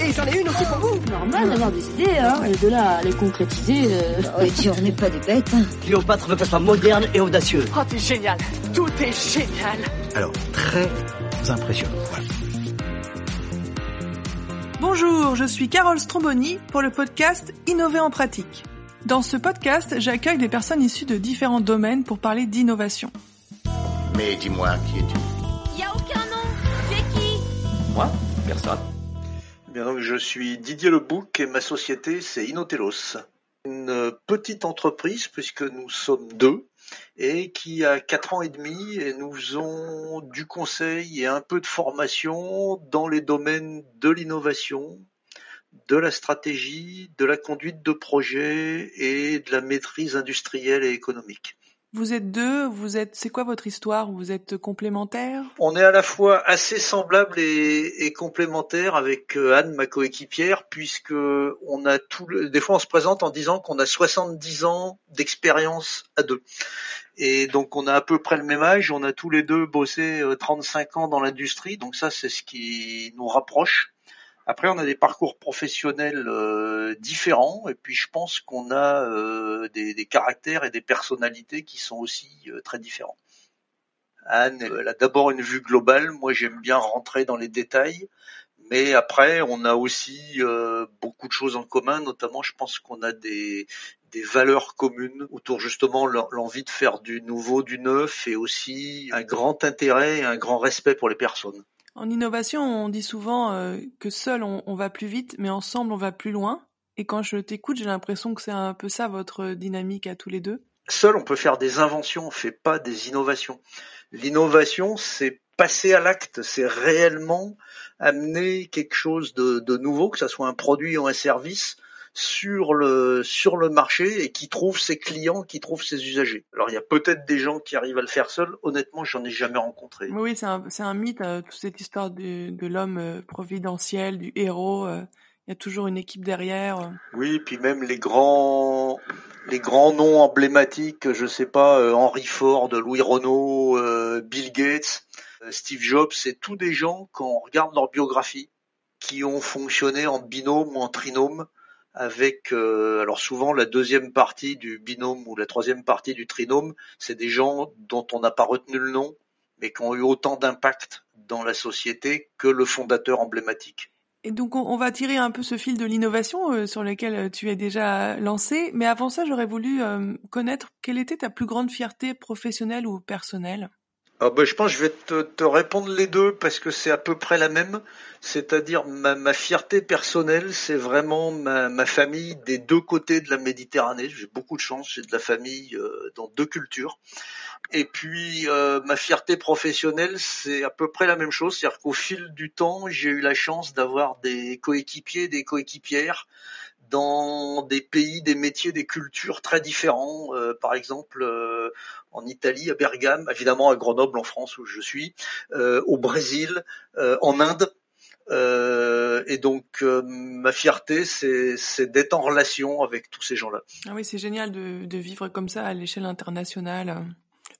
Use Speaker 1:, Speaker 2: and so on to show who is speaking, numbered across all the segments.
Speaker 1: Et j'en ai une aussi pour vous
Speaker 2: Normal d'avoir des idées, hein, et de là à les concrétiser... Euh...
Speaker 3: Oh, et tu, on n'est pas des bêtes. Hein.
Speaker 4: Cléopâtre veut pas moderne et audacieux.
Speaker 1: Oh, t'es génial Tout est génial
Speaker 5: Alors, très impressionnant, voilà.
Speaker 6: Bonjour, je suis Carole Stromboni pour le podcast Innover en pratique. Dans ce podcast, j'accueille des personnes issues de différents domaines pour parler d'innovation.
Speaker 7: Mais dis-moi, qui es-tu?
Speaker 8: Y a aucun nom. Tu es qui?
Speaker 7: Moi? Personne.
Speaker 9: Je suis Didier Lebouc et ma société c'est Inotelos. Une petite entreprise puisque nous sommes deux et qui a quatre ans et demi et nous faisons du conseil et un peu de formation dans les domaines de l'innovation, de la stratégie, de la conduite de projet et de la maîtrise industrielle et économique.
Speaker 6: Vous êtes deux, vous êtes, c'est quoi votre histoire? Vous êtes complémentaires?
Speaker 9: On est à la fois assez semblables et, complémentaires avec euh, Anne, ma coéquipière, puisque on a tout. Des fois, on se présente en disant qu'on a 70 ans d'expérience à deux. Et donc on a à peu près le même âge, on a tous les deux bossé 35 ans dans l'industrie, donc ça c'est ce qui nous rapproche. Après, on a des parcours professionnels euh, différents, et puis je pense qu'on a euh, des, des, caractères et des personnalités qui sont aussi euh, très différents. Anne, elle a d'abord une vue globale. Moi, j'aime bien rentrer dans les détails, mais après, on a aussi euh, beaucoup de choses en commun. Notamment, je pense qu'on a des, des valeurs communes autour justement l'envie de faire du nouveau, du neuf, et aussi un grand intérêt et un grand respect pour les personnes.
Speaker 6: En innovation, on dit souvent euh, que seul on, va plus vite, mais ensemble on va plus loin. Et quand je t'écoute, j'ai l'impression que c'est un peu ça votre dynamique à tous les deux.
Speaker 9: Seul on peut faire des inventions, on fait pas des innovations. L'innovation, c'est passer à l'acte, c'est réellement amener quelque chose de nouveau, que ce soit un produit ou un service, sur le sur le marché et qui trouve ses clients, qui trouve ses usagers. Alors il y a peut-être des gens qui arrivent à le faire seuls. Honnêtement, j'en ai jamais rencontré.
Speaker 6: Oui, c'est un c'est un mythe euh, toute cette histoire de, de l'homme euh, providentiel, du héros. Euh, il y a toujours une équipe derrière.
Speaker 9: Oui, puis même les grands les grands noms emblématiques, je sais pas, euh, Henry Ford, Louis Renault, euh, Bill Gates, euh, Steve Jobs, c'est tous des gens quand on regarde leur biographie qui ont fonctionné en binôme ou en trinôme avec euh, alors souvent la deuxième partie du binôme ou la troisième partie du trinôme, c'est des gens dont on n'a pas retenu le nom, mais qui ont eu autant d'impact dans la société que le fondateur emblématique.
Speaker 6: Et donc on, va tirer un peu ce fil de l'innovation euh, sur lequel euh, tu es déjà lancé, mais avant ça j'aurais voulu connaître quelle était ta plus grande fierté professionnelle ou personnelle?
Speaker 9: Ah ben, je pense que je vais te, te, répondre les deux parce que c'est à peu près la même. C'est-à-dire ma, ma, fierté personnelle, c'est vraiment ma, ma, famille des deux côtés de la Méditerranée. J'ai beaucoup de chance, j'ai de la famille euh, dans deux cultures. Et puis euh, ma fierté professionnelle, c'est à peu près la même chose. C'est-à-dire qu'au fil du temps, j'ai eu la chance d'avoir des coéquipiers, des coéquipières dans des pays, des métiers, des cultures très différents. Euh, par exemple, euh, en Italie, à Bergame, évidemment à Grenoble, en France où je suis, euh, au Brésil, en Inde. et donc, ma fierté, c'est d'être en relation avec tous ces gens-là.
Speaker 6: Ah oui, c'est génial de, de, vivre comme ça à l'échelle internationale.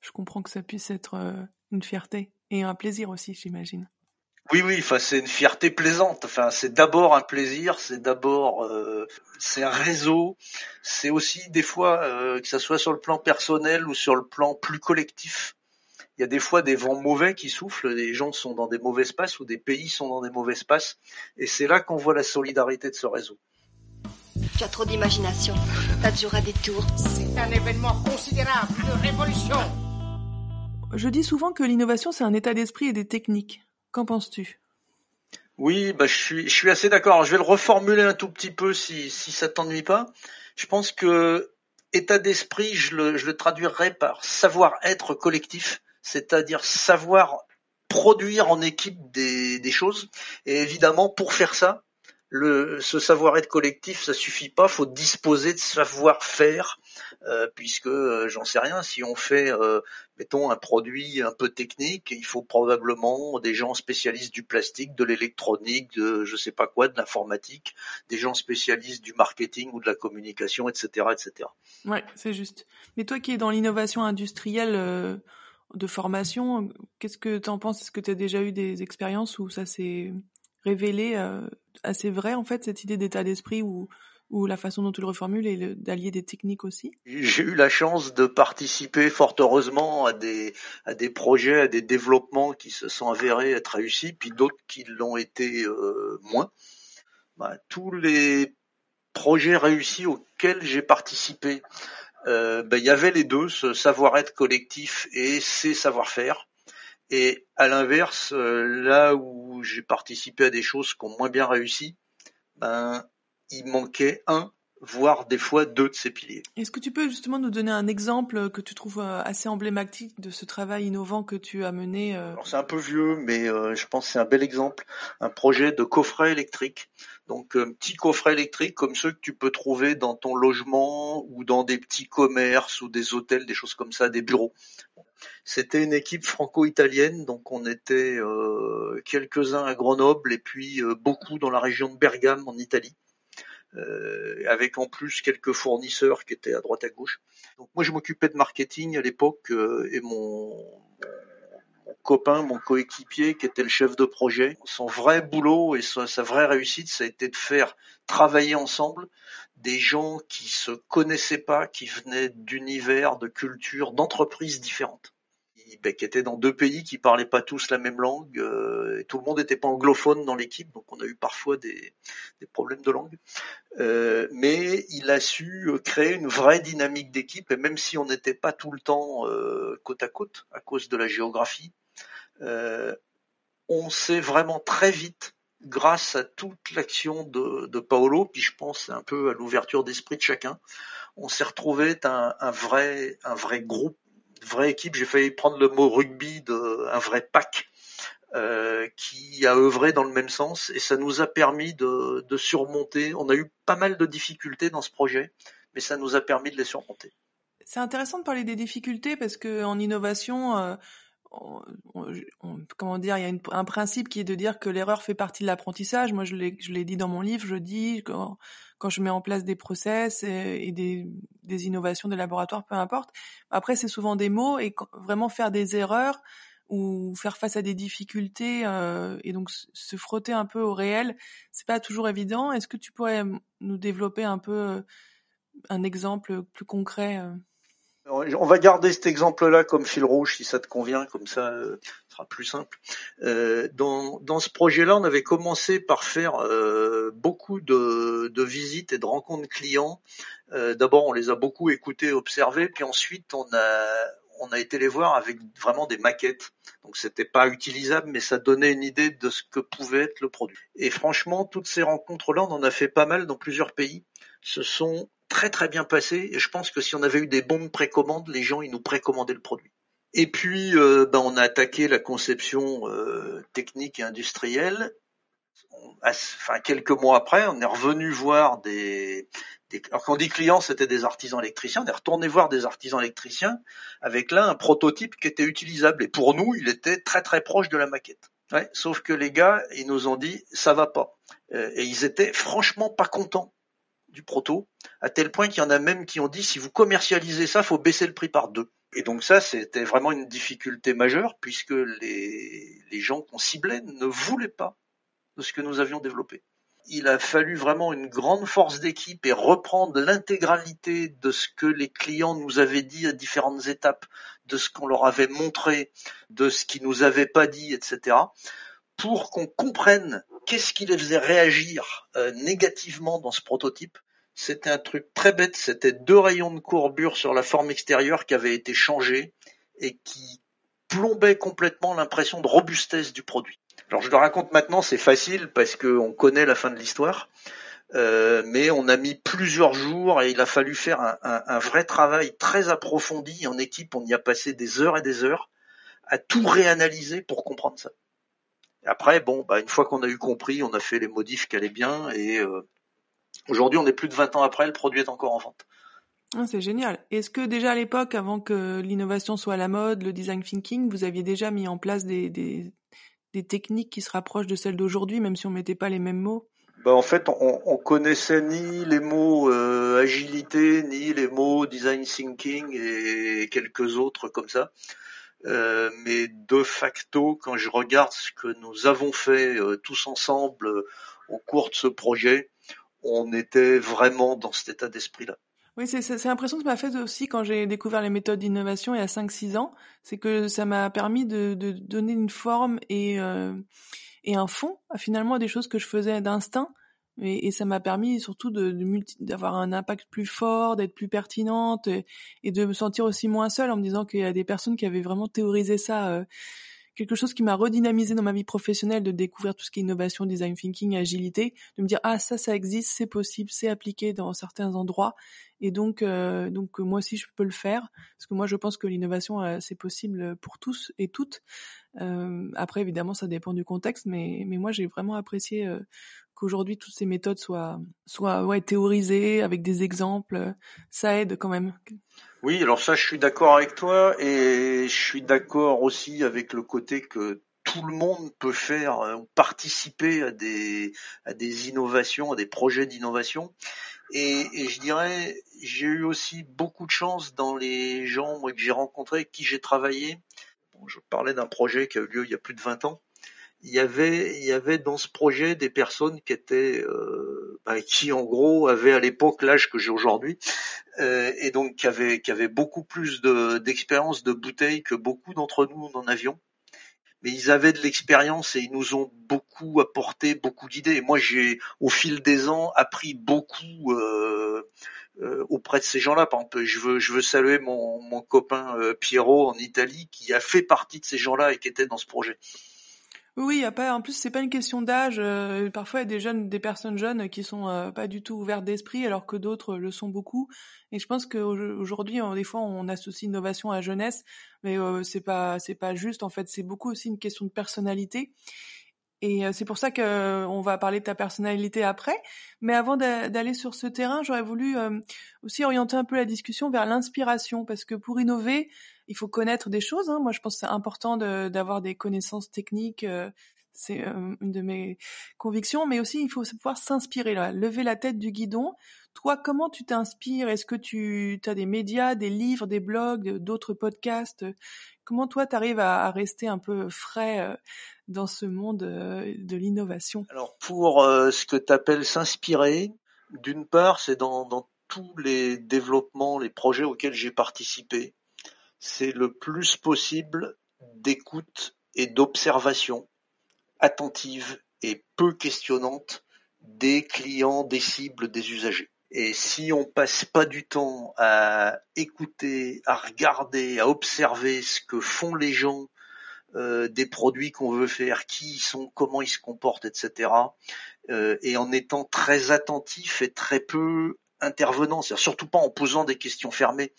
Speaker 6: Je comprends que ça puisse être une fierté et un plaisir aussi, j'imagine.
Speaker 9: Oui, oui, enfin c'est une fierté plaisante. Enfin c'est d'abord un plaisir, c'est d'abord euh, c'est un réseau, c'est aussi des fois euh, que ça soit sur le plan personnel ou sur le plan plus collectif. Il y a des fois des vents mauvais qui soufflent, les gens sont dans des mauvais espaces ou des pays sont dans des mauvais espaces, et c'est là qu'on voit la solidarité de ce réseau.
Speaker 8: Tu as trop d'imagination, t'as toujours à des tours.
Speaker 1: C'est un événement considérable, une révolution.
Speaker 6: Je dis souvent que l'innovation c'est un état d'esprit et des techniques. Qu'en penses-tu?
Speaker 9: Oui, bah, je, suis, je suis assez d'accord. Je vais le reformuler un tout petit peu si, si ça t'ennuie pas. Je pense que état d'esprit, je le, je le traduirais par savoir-être collectif, c'est-à-dire savoir produire en équipe des, des choses. Et évidemment, pour faire ça, le, ce savoir-être collectif, ça suffit pas. Faut disposer de savoir-faire, euh, puisque euh, j'en sais rien. Si on fait, euh, mettons, un produit un peu technique, il faut probablement des gens spécialistes du plastique, de l'électronique, de je sais pas quoi, de l'informatique, des gens spécialistes du marketing ou de la communication, etc., etc.
Speaker 6: Ouais, c'est juste. Mais toi qui es dans l'innovation industrielle euh, de formation, qu'est-ce que tu en penses? Est-ce que tu as déjà eu des expériences où ça s'est révélé assez vrai en fait cette idée d'état d'esprit ou la façon dont tu le reformules et d'allier des techniques aussi?
Speaker 9: J'ai eu la chance de participer fort heureusement à des, à des projets, à des développements qui se sont avérés être réussis, puis d'autres qui l'ont été euh, moins. Bah, tous les projets réussis auxquels j'ai participé, euh, bah, il y avait les deux, ce savoir-être collectif et ces savoir-faire. Et à l'inverse, euh, là où j'ai participé à des choses qui ont moins bien réussi, ben il manquait un, voire des fois deux de ces piliers.
Speaker 6: Est-ce que tu peux justement nous donner un exemple que tu trouves euh, assez emblématique de ce travail innovant que tu as mené euh
Speaker 9: C'est un peu vieux, mais je pense que c'est un bel exemple. Un projet de coffret électrique. Donc un petit coffret électrique comme ceux que tu peux trouver dans ton logement ou dans des petits commerces ou des hôtels, des choses comme ça, des bureaux. C'était une équipe franco-italienne, donc on était quelques-uns à Grenoble et puis beaucoup dans la région de Bergame en Italie. Euh, avec en plus quelques fournisseurs qui étaient à droite à gauche. Donc moi je m'occupais de marketing à l'époque euh, et mon, copain, mon coéquipier qui était le chef de projet, son vrai boulot et sa, sa vraie réussite, ça a été de faire travailler ensemble des gens qui se connaissaient pas, qui venaient d'univers, de cultures, d'entreprises différentes. Qui étaient dans deux pays qui parlaient pas tous la même langue. Euh, et tout le monde n'était pas anglophone dans l'équipe, donc on a eu parfois des, problèmes de langue. Euh, mais il a su créer une vraie dynamique d'équipe, et même si on n'était pas tout le temps euh, côte à côte à cause de la géographie, euh, on s'est vraiment très vite grâce à toute l'action de, Paolo, puis je pense un peu à l'ouverture d'esprit de chacun, on s'est retrouvé un vrai groupe vraie équipe. J'ai failli prendre le mot rugby de un vrai pack euh, qui a œuvré dans le même sens et ça nous a permis de, surmonter. On a eu pas mal de difficultés dans ce projet, mais ça nous a permis de les surmonter.
Speaker 6: C'est intéressant de parler des difficultés parce que en innovation, euh, comment dire, il y a un principe qui est de dire que l'erreur fait partie de l'apprentissage. Moi, je l'ai, dit dans mon livre, je dis quand, quand je mets en place des process et, des, innovations des laboratoires, peu importe. Après, c'est souvent des mots et vraiment faire des erreurs ou faire face à des difficultés euh, et donc se frotter un peu au réel, c'est pas toujours évident. Est-ce que tu pourrais nous développer un peu euh, un exemple plus concret euh?
Speaker 9: On va garder cet exemple-là comme fil rouge si ça te convient, comme ça euh, sera plus simple. Euh, dans, dans ce projet-là, on avait commencé par faire euh, beaucoup de, de, visites et de rencontres clients. Euh, d'abord, on les a beaucoup écoutés, observés, puis ensuite on a on a été les voir avec vraiment des maquettes. Donc c'était pas utilisable, mais ça donnait une idée de ce que pouvait être le produit. Et franchement, toutes ces rencontres-là, on en a fait pas mal dans plusieurs pays. Ce sont très très bien passé et je pense que si on avait eu des bons de précommande, les gens ils nous précommandaient le produit. Et puis euh, ben, on a attaqué la conception euh, technique et industrielle. enfin quelques mois après, on est revenu voir des, des alors quand on dit clients, c'était des artisans électriciens. On est retourné voir des artisans électriciens avec là un prototype qui était utilisable et pour nous, il était très très proche de la maquette. Ouais, sauf que les gars, ils nous ont dit ça va pas euh, et ils étaient franchement pas contents du proto, à tel point qu'il y en a même qui ont dit si vous commercialisez ça, faut baisser le prix par deux. Et donc ça, c'était vraiment une difficulté majeure puisque les, les gens qu'on ciblait ne voulaient pas de ce que nous avions développé. Il a fallu vraiment une grande force d'équipe et reprendre l'intégralité de ce que les clients nous avaient dit à différentes étapes, de ce qu'on leur avait montré, de ce qu'ils nous avaient pas dit, etc pour qu'on comprenne qu'est-ce qui les faisait réagir euh, négativement dans ce prototype c'était un truc très bête, c'était deux rayons de courbure sur la forme extérieure qui avaient été changés et qui plombaient complètement l'impression de robustesse du produit. Alors je le raconte maintenant, c'est facile parce qu'on connaît la fin de l'histoire, euh, mais on a mis plusieurs jours et il a fallu faire un, vrai travail très approfondi en équipe. On y a passé des heures et des heures à tout réanalyser pour comprendre ça. Après, bon, bah, une fois qu'on a eu compris, on a fait les modifs qui allaient bien et euh, Aujourd'hui, on est plus de 20 ans après, le produit est encore en vente.
Speaker 6: Ah, c'est génial. Est-ce que déjà à l'époque, avant que l'innovation soit à la mode, le design thinking, vous aviez déjà mis en place des, des, des techniques qui se rapprochent de celles d'aujourd'hui, même si on mettait pas les mêmes mots?
Speaker 9: Bah en fait, on, on connaissait ni les mots euh, agilité, ni les mots design thinking et quelques autres comme ça. Euh, mais de facto, quand je regarde ce que nous avons fait euh, tous ensemble euh, au cours de ce projet, on était vraiment dans cet état d'esprit-là.
Speaker 6: Oui, c'est l'impression que ça m'a fait aussi quand j'ai découvert les méthodes d'innovation il y a 5-6 ans. C'est que ça m'a permis de, donner une forme et, euh, un fond finalement à des choses que je faisais d'instinct. Et, ça m'a permis surtout d'avoir un impact plus fort, d'être plus pertinente et, et, de me sentir aussi moins seule en me disant qu'il y a des personnes qui avaient vraiment théorisé ça euh, quelque chose qui m'a redynamisé dans ma vie professionnelle de découvrir tout ce qui est innovation, design thinking, agilité, de me dire ah ça ça existe, c'est possible, c'est appliqué dans certains endroits et donc euh, donc moi aussi je peux le faire parce que moi je pense que l'innovation euh, c'est possible pour tous et toutes. Euh, après évidemment ça dépend du contexte, mais mais moi j'ai vraiment apprécié euh, qu'aujourd'hui toutes ces méthodes soient soient théorisées avec des exemples, ça aide quand même.
Speaker 9: Oui, alors ça, je suis d'accord avec toi et je suis d'accord aussi avec le côté que tout le monde peut faire euh, ou participer à des à des innovations, à des projets d'innovation. Et, et, je dirais, j'ai eu aussi beaucoup de chance dans les gens moi, que j'ai rencontrés, avec qui j'ai travaillé. Je parlais d'un projet qui a eu lieu il y a plus de 20 ans il y avait il y avait dans ce projet des personnes qui étaient euh, bah, qui en gros avaient à l'époque l'âge que j'ai aujourd'hui euh, et donc qui avaient qui avaient beaucoup plus de d'expérience de bouteilles que beaucoup d'entre nous en avions mais ils avaient de l'expérience et ils nous ont beaucoup apporté beaucoup d'idées. Moi, j'ai au fil des ans appris beaucoup euh, auprès de ces gens-là. Par exemple, je veux je veux saluer mon mon copain euh, Pierrot en Italie qui a fait partie de ces gens-là et qui était dans ce projet.
Speaker 6: Oui, y a pas. En plus, c'est pas une question d'âge. Euh, parfois, il y a des jeunes, des personnes jeunes qui sont euh, pas du tout ouvertes d'esprit, alors que d'autres le sont beaucoup. Et je pense qu'aujourd'hui, des fois, on associe innovation à jeunesse, mais euh, c'est pas, c'est pas juste. En fait, c'est beaucoup aussi une question de personnalité. Et c'est pour ça que on va parler de ta personnalité après. Mais avant d'aller sur ce terrain, j'aurais voulu aussi orienter un peu la discussion vers l'inspiration, parce que pour innover, il faut connaître des choses. Hein. Moi, je pense que c'est important d'avoir des connaissances techniques. c'est une de mes convictions, mais aussi il faut pouvoir s'inspirer, lever la tête du guidon. Toi, comment tu t'inspires? Est-ce que tu as des médias, des livres, des blogs, d'autres podcasts? Comment toi, tu arrives à, rester un peu frais euh, dans ce monde euh, de l'innovation
Speaker 9: Alors, pour euh, ce que tu appelles s'inspirer, d'une part, c'est dans, dans tous les développements, les projets auxquels j'ai participé, c'est le plus possible d'écoute et d'observation attentive et peu questionnante des clients, des cibles, des usagers. Et si on passe pas du temps à écouter, à regarder, à observer ce que font les gens euh, des produits qu'on veut faire, qui ils sont, comment ils se comportent, etc. Euh, et en étant très attentif et très peu intervenant, c'est-à-dire surtout pas en posant des questions fermées,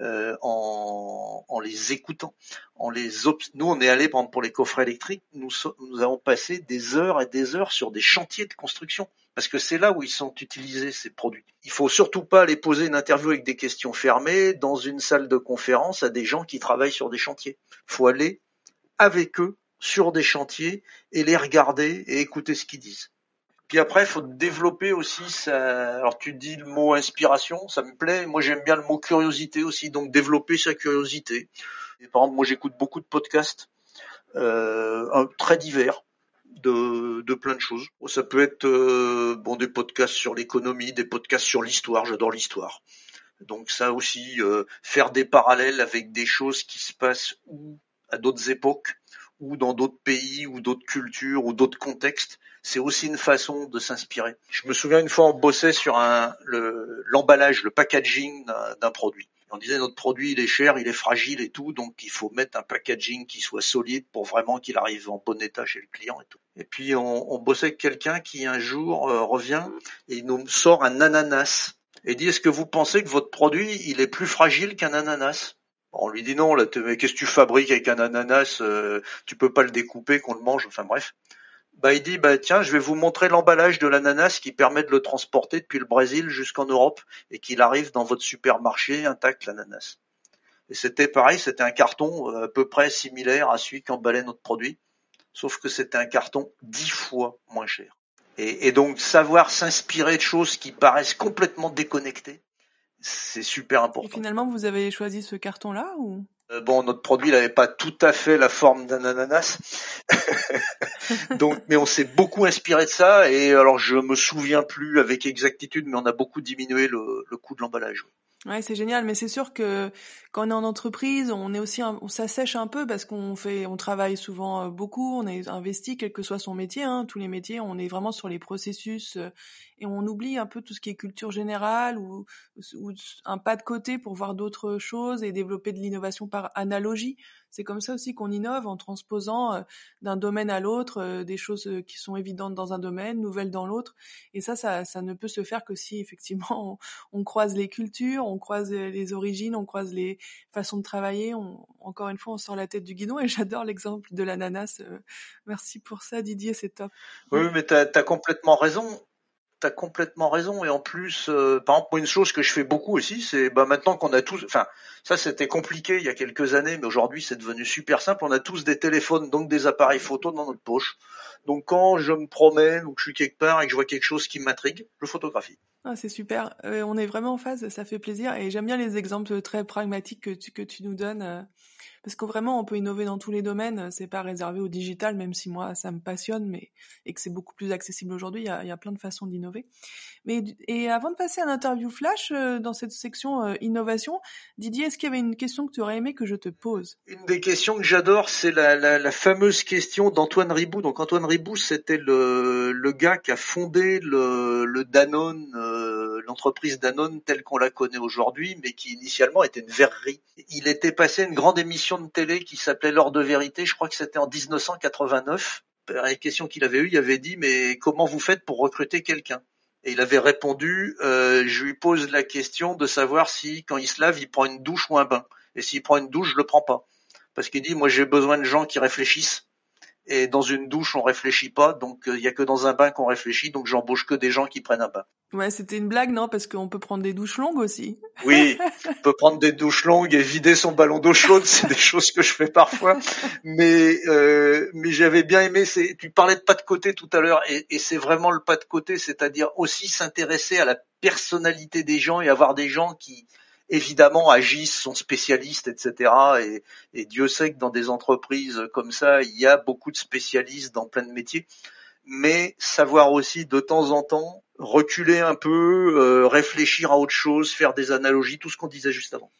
Speaker 9: euh, en, les écoutant, nous on est allé par pour les coffrets électriques, nous, nous avons passé des heures et des heures sur des chantiers de construction parce que c'est là où ils sont utilisés ces produits. Il faut surtout pas les poser une interview avec des questions fermées dans une salle de conférence à des gens qui travaillent sur des chantiers. Il faut aller avec eux sur des chantiers et les regarder et écouter ce qu'ils disent. Puis après, il faut développer aussi sa... Alors tu dis le mot inspiration, ça me plaît. Moi, j'aime bien le mot curiosité aussi, donc développer sa curiosité. Par exemple, moi, j'écoute beaucoup de podcasts euh, très divers. De, plein de choses. Ça peut être euh, bon des podcasts sur l'économie, des podcasts sur l'histoire. J'adore l'histoire. Donc ça aussi, euh, faire des parallèles avec des choses qui se passent ou à d'autres époques ou dans d'autres pays ou d'autres cultures ou d'autres contextes, c'est aussi une façon de s'inspirer. Je me souviens une fois on bossait sur un l'emballage, le, packaging d'un produit. On disait notre produit il est cher, il est fragile et tout, donc il faut mettre un packaging qui soit solide pour vraiment qu'il arrive en bon état chez le client et tout. Et puis on, on bossait avec quelqu'un qui un jour euh, revient et il nous sort un ananas et dit est-ce que vous pensez que votre produit il est plus fragile qu'un ananas? On lui dit non, là, mais qu'est-ce que tu fabriques avec un ananas euh, Tu peux pas le découper, qu'on le mange. Enfin bref. Bah il dit bah tiens, je vais vous montrer l'emballage de l'ananas qui permet de le transporter depuis le Brésil jusqu'en Europe et qu'il arrive dans votre supermarché intact l'ananas. Et c'était pareil, c'était un carton euh, à peu près similaire à celui qu'emballait notre produit, sauf que c'était un carton dix fois moins cher. Et, et donc savoir s'inspirer de choses qui paraissent complètement déconnectées, c'est super important.
Speaker 6: Et finalement, vous avez choisi ce carton-là ou?
Speaker 9: Euh, bon, notre produit n'avait pas tout à fait la forme d'un ananas, donc, mais on s'est beaucoup inspiré de ça. Et alors, je me souviens plus avec exactitude, mais on a beaucoup diminué le, le coût de l'emballage.
Speaker 6: Ouais, c'est génial, mais c'est sûr que quand on est en entreprise, on est aussi, on s'assèche un peu parce qu'on fait, on travaille souvent euh, beaucoup, on est investi, quel que soit son métier, hein, tous les métiers, on est vraiment sur les processus euh, et on oublie un peu tout ce qui est culture générale ou un pas de côté pour voir d'autres choses et développer de l'innovation par analogie. C'est comme ça aussi qu'on innove en transposant euh, d'un domaine à l'autre euh, des choses euh, qui sont évidentes dans un domaine, nouvelles dans l'autre. Et ça, ça, ça, ne peut se faire que si effectivement on, croise les cultures, on croise les origines, on croise les façons de travailler. On, encore une fois, on sort la tête du guidon. Et j'adore l'exemple de l'ananas. merci pour ça, Didier, c'est top.
Speaker 9: Oui, mais tu as, as complètement raison t'as complètement raison. Et en plus, euh, par exemple, une chose que je fais beaucoup aussi, c'est bah, maintenant qu'on a tous, enfin, ça c'était compliqué il y a quelques années, mais aujourd'hui c'est devenu super simple. On a tous des téléphones, donc des appareils photo dans notre poche. Donc quand je me promène ou que je suis quelque part et que je vois quelque chose qui m'intrigue, je photographie.
Speaker 6: Ah, c'est super. Euh, on est vraiment en phase, ça fait plaisir. Et j'aime bien les exemples très pragmatiques que tu, que tu nous donnes. Parce que vraiment on peut innover dans tous les domaines, c'est pas réservé au digital, même si moi ça me passionne, mais et que c'est beaucoup plus accessible aujourd'hui, il y a, plein de façons d'innover. Mais et avant de passer à l'interview flash euh, dans cette section euh, innovation, Didier, est-ce qu'il y avait une question que tu aurais aimé que je te pose?
Speaker 9: Une des questions que j'adore, c'est la, la, la, fameuse question d'Antoine Ribou. Donc Antoine Ribou, c'était le, le gars qui a fondé le, le Danone, euh, l'entreprise Danone telle qu'on la connaît aujourd'hui, mais qui initialement était une verrerie. Il était passé une grande émission de télé qui s'appelait L'heure de vérité, je crois que c'était en 1989. La question qu'il avait eue, il avait dit mais comment vous faites pour recruter quelqu'un? Et il avait répondu euh, je lui pose la question de savoir si quand il se lave, il prend une douche ou un bain. Et s'il prend une douche, je le prends pas. Parce qu'il dit moi j'ai besoin de gens qui réfléchissent. Et dans une douche, on réfléchit pas, donc euh, il y a que dans un bain qu'on réfléchit, donc j'embauche que des gens qui prennent un bain.
Speaker 6: Ouais, c'était une blague, non Parce qu'on peut prendre des douches longues aussi.
Speaker 9: Oui, on peut prendre des douches longues et vider son ballon d'eau chaude, c'est des choses que je fais parfois. Mais euh, mais j'avais bien aimé. C'est, tu parlais de pas de côté tout à l'heure, et, et c'est vraiment le pas de côté, c'est-à-dire aussi s'intéresser à la personnalité des gens et avoir des gens qui évidemment agissent, sont spécialistes, etc. Et, et Dieu sait que dans des entreprises comme ça, il y a beaucoup de spécialistes dans plein de métiers mais savoir aussi de temps en temps reculer un peu, euh, réfléchir à autre chose, faire des analogies, tout ce qu'on disait juste avant.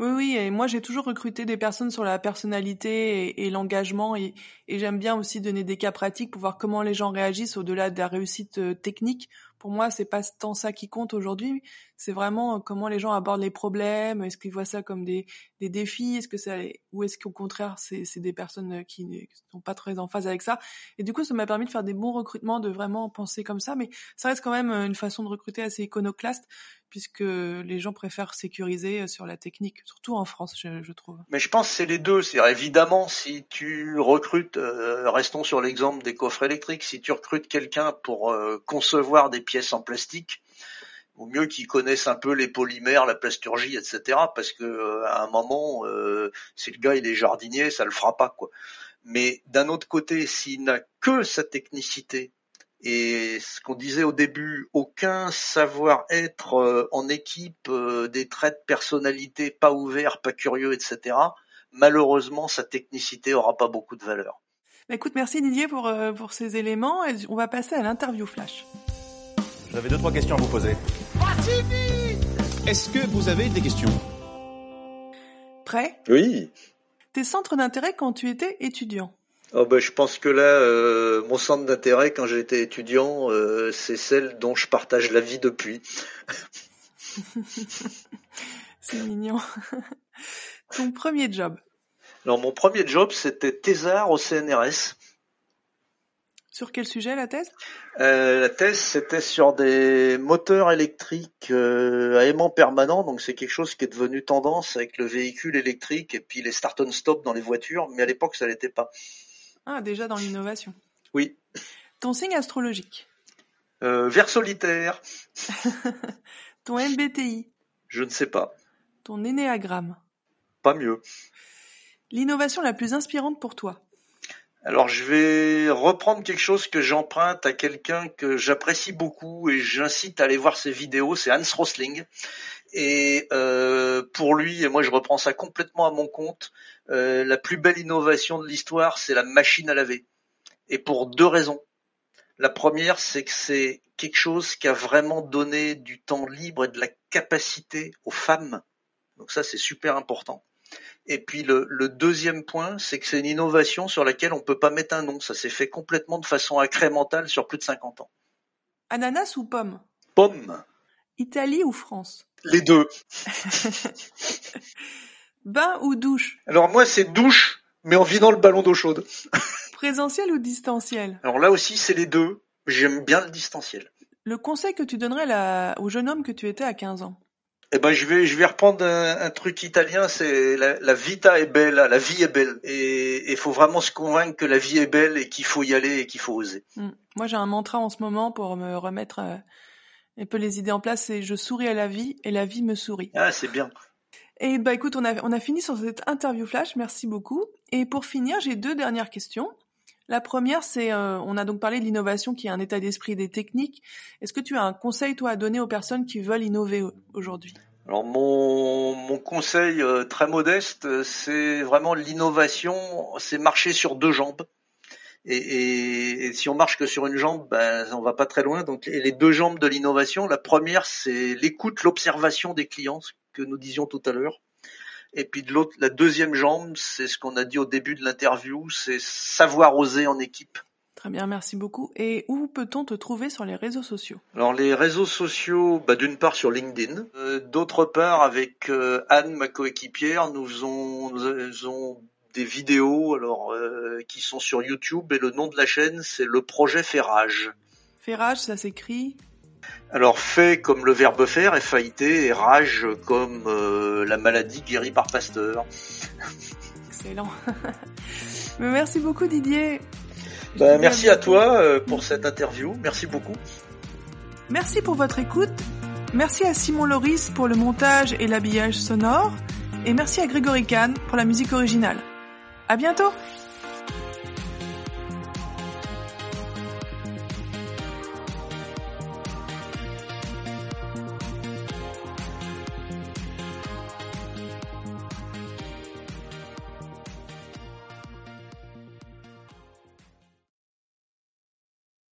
Speaker 6: Oui, oui, et moi j'ai toujours recruté des personnes sur la personnalité et, l'engagement, et, j'aime bien aussi donner des cas pratiques pour voir comment les gens réagissent au-delà de la réussite euh, technique. Pour moi, c'est pas tant ça qui compte aujourd'hui, c'est vraiment euh, comment les gens abordent les problèmes. Est-ce qu'ils voient ça comme des, défis Est-ce que ça, ou est-ce qu'au contraire, c'est, c'est des personnes euh, qui ne sont pas très en phase avec ça Et du coup, ça m'a permis de faire des bons recrutements, de vraiment penser comme ça. Mais ça reste quand même une façon de recruter assez iconoclaste, puisque les gens préfèrent sécuriser sur la technique, surtout en France, je, trouve.
Speaker 9: Mais je pense que c'est les deux. C'est évidemment si tu recrutes, euh, restons sur l'exemple des coffres électriques, si tu recrutes quelqu'un pour euh, concevoir des pièces en plastique au mieux qu'ils connaissent un peu les polymères, la plasturgie, etc. Parce que euh, à un moment, euh, si le gars il est jardinier, ça le fera pas. Mais d'un autre côté, s'il n'a que sa technicité et ce qu'on disait au début, aucun savoir-être euh, en équipe, des traits de personnalité pas ouverts, pas curieux, etc. Malheureusement, sa technicité aura pas beaucoup de valeur.
Speaker 6: Bah, écoute, merci Didier pour, pour ces éléments. Et on va passer à l'interview flash.
Speaker 10: J'avais deux, trois questions à vous poser. Est-ce que vous avez des questions?
Speaker 6: Prêt?
Speaker 9: Oui.
Speaker 6: Tes centres d'intérêt quand tu étais étudiant?
Speaker 9: Oh ben, je pense que là, euh, mon centre d'intérêt quand j'étais étudiant, euh, c'est celle dont je partage la vie depuis.
Speaker 6: c'est mignon. Ton premier job?
Speaker 9: Alors mon premier job, c'était thésard au CNRS.
Speaker 6: Sur quel sujet la thèse?
Speaker 9: Euh, La thèse, c'était sur des moteurs électriques euh, à aimant permanent. Donc c'est quelque chose qui est devenu tendance avec le véhicule électrique et puis les start and stop dans les voitures. Mais à l'époque, ça l'était pas.
Speaker 6: Ah, déjà dans l'innovation.
Speaker 9: Oui.
Speaker 6: Ton signe astrologique
Speaker 9: euh, Vert solitaire.
Speaker 6: Ton MBTI
Speaker 9: Je ne sais pas.
Speaker 6: Ton énéagramme
Speaker 9: Pas mieux.
Speaker 6: L'innovation la plus inspirante pour toi
Speaker 9: Alors je vais reprendre quelque chose que j'emprunte à quelqu'un que j'apprécie beaucoup et j'incite à aller voir ses vidéos, c'est Hans Rosling. Et euh, pour lui, et moi je reprends ça complètement à mon compte, euh, la plus belle innovation de l'histoire, c'est la machine à laver. Et pour deux raisons. La première, c'est que c'est quelque chose qui a vraiment donné du temps libre et de la capacité aux femmes. Donc ça, c'est super important. Et puis le, deuxième point, c'est que c'est une innovation sur laquelle on peut pas mettre un nom. Ça s'est fait complètement de façon incrémentale sur plus de 50 ans.
Speaker 6: Ananas ou pomme
Speaker 9: Pomme.
Speaker 6: Italie ou France?
Speaker 9: Les deux.
Speaker 6: Bain ou douche?
Speaker 9: Alors moi, c'est douche, mais en vidant le ballon d'eau chaude.
Speaker 6: Présentiel ou distanciel?
Speaker 9: Alors là aussi, c'est les deux. J'aime bien le distanciel.
Speaker 6: Le conseil que tu donnerais au jeune homme que tu étais à 15 ans?
Speaker 9: Eh ben je vais je vais reprendre un, truc italien, c'est la, vita est belle, la vie est belle, et il faut vraiment se convaincre que la vie est belle et qu'il faut y aller et qu'il faut oser.
Speaker 6: Mm. Moi j'ai un mantra en ce moment pour me remettre euh, un peu les idées en place, c'est je souris à la vie et la vie me sourit.
Speaker 9: Ah c'est bien.
Speaker 6: Et bah écoute, on a on a fini sur cette interview flash, merci beaucoup. Et pour finir, j'ai deux dernières questions. La première, c'est, euh, on a donc parlé de l'innovation qui est un état d'esprit des techniques. Est-ce que tu as un conseil, toi, à donner aux personnes qui veulent innover aujourd'hui?
Speaker 9: Alors mon, mon conseil euh, très modeste, c'est vraiment l'innovation, c'est marcher sur deux jambes. Et, et, si on marche que sur une jambe, ben on va pas très loin. Donc les deux jambes de l'innovation, la première c'est l'écoute, l'observation des clients, ce que nous disions tout à l'heure. Et puis de l'autre, la deuxième jambe, c'est ce qu'on a dit au début de l'interview, c'est savoir oser en équipe.
Speaker 6: Très bien, merci beaucoup. Et où peut-on te trouver sur les réseaux sociaux?
Speaker 9: Alors les réseaux sociaux, bah, d'une part sur LinkedIn, euh, d'autre part avec euh, Anne, ma coéquipière, nous faisons, nous des vidéos alors euh, qui sont sur YouTube et le nom de la chaîne c'est le projet Ferrage.
Speaker 6: Ferrage, ça s'écrit
Speaker 9: alors fait comme le verbe faire, F-A-I-T, et rage comme euh, la maladie guérie par Pasteur.
Speaker 6: Excellent. merci beaucoup Didier.
Speaker 9: Ben, merci à toi euh, pour cette interview. Merci beaucoup.
Speaker 6: Merci pour votre écoute. Merci à Simon Loris pour le montage et l'habillage sonore. Et merci à Grégory Kahn pour la musique originale. À bientôt!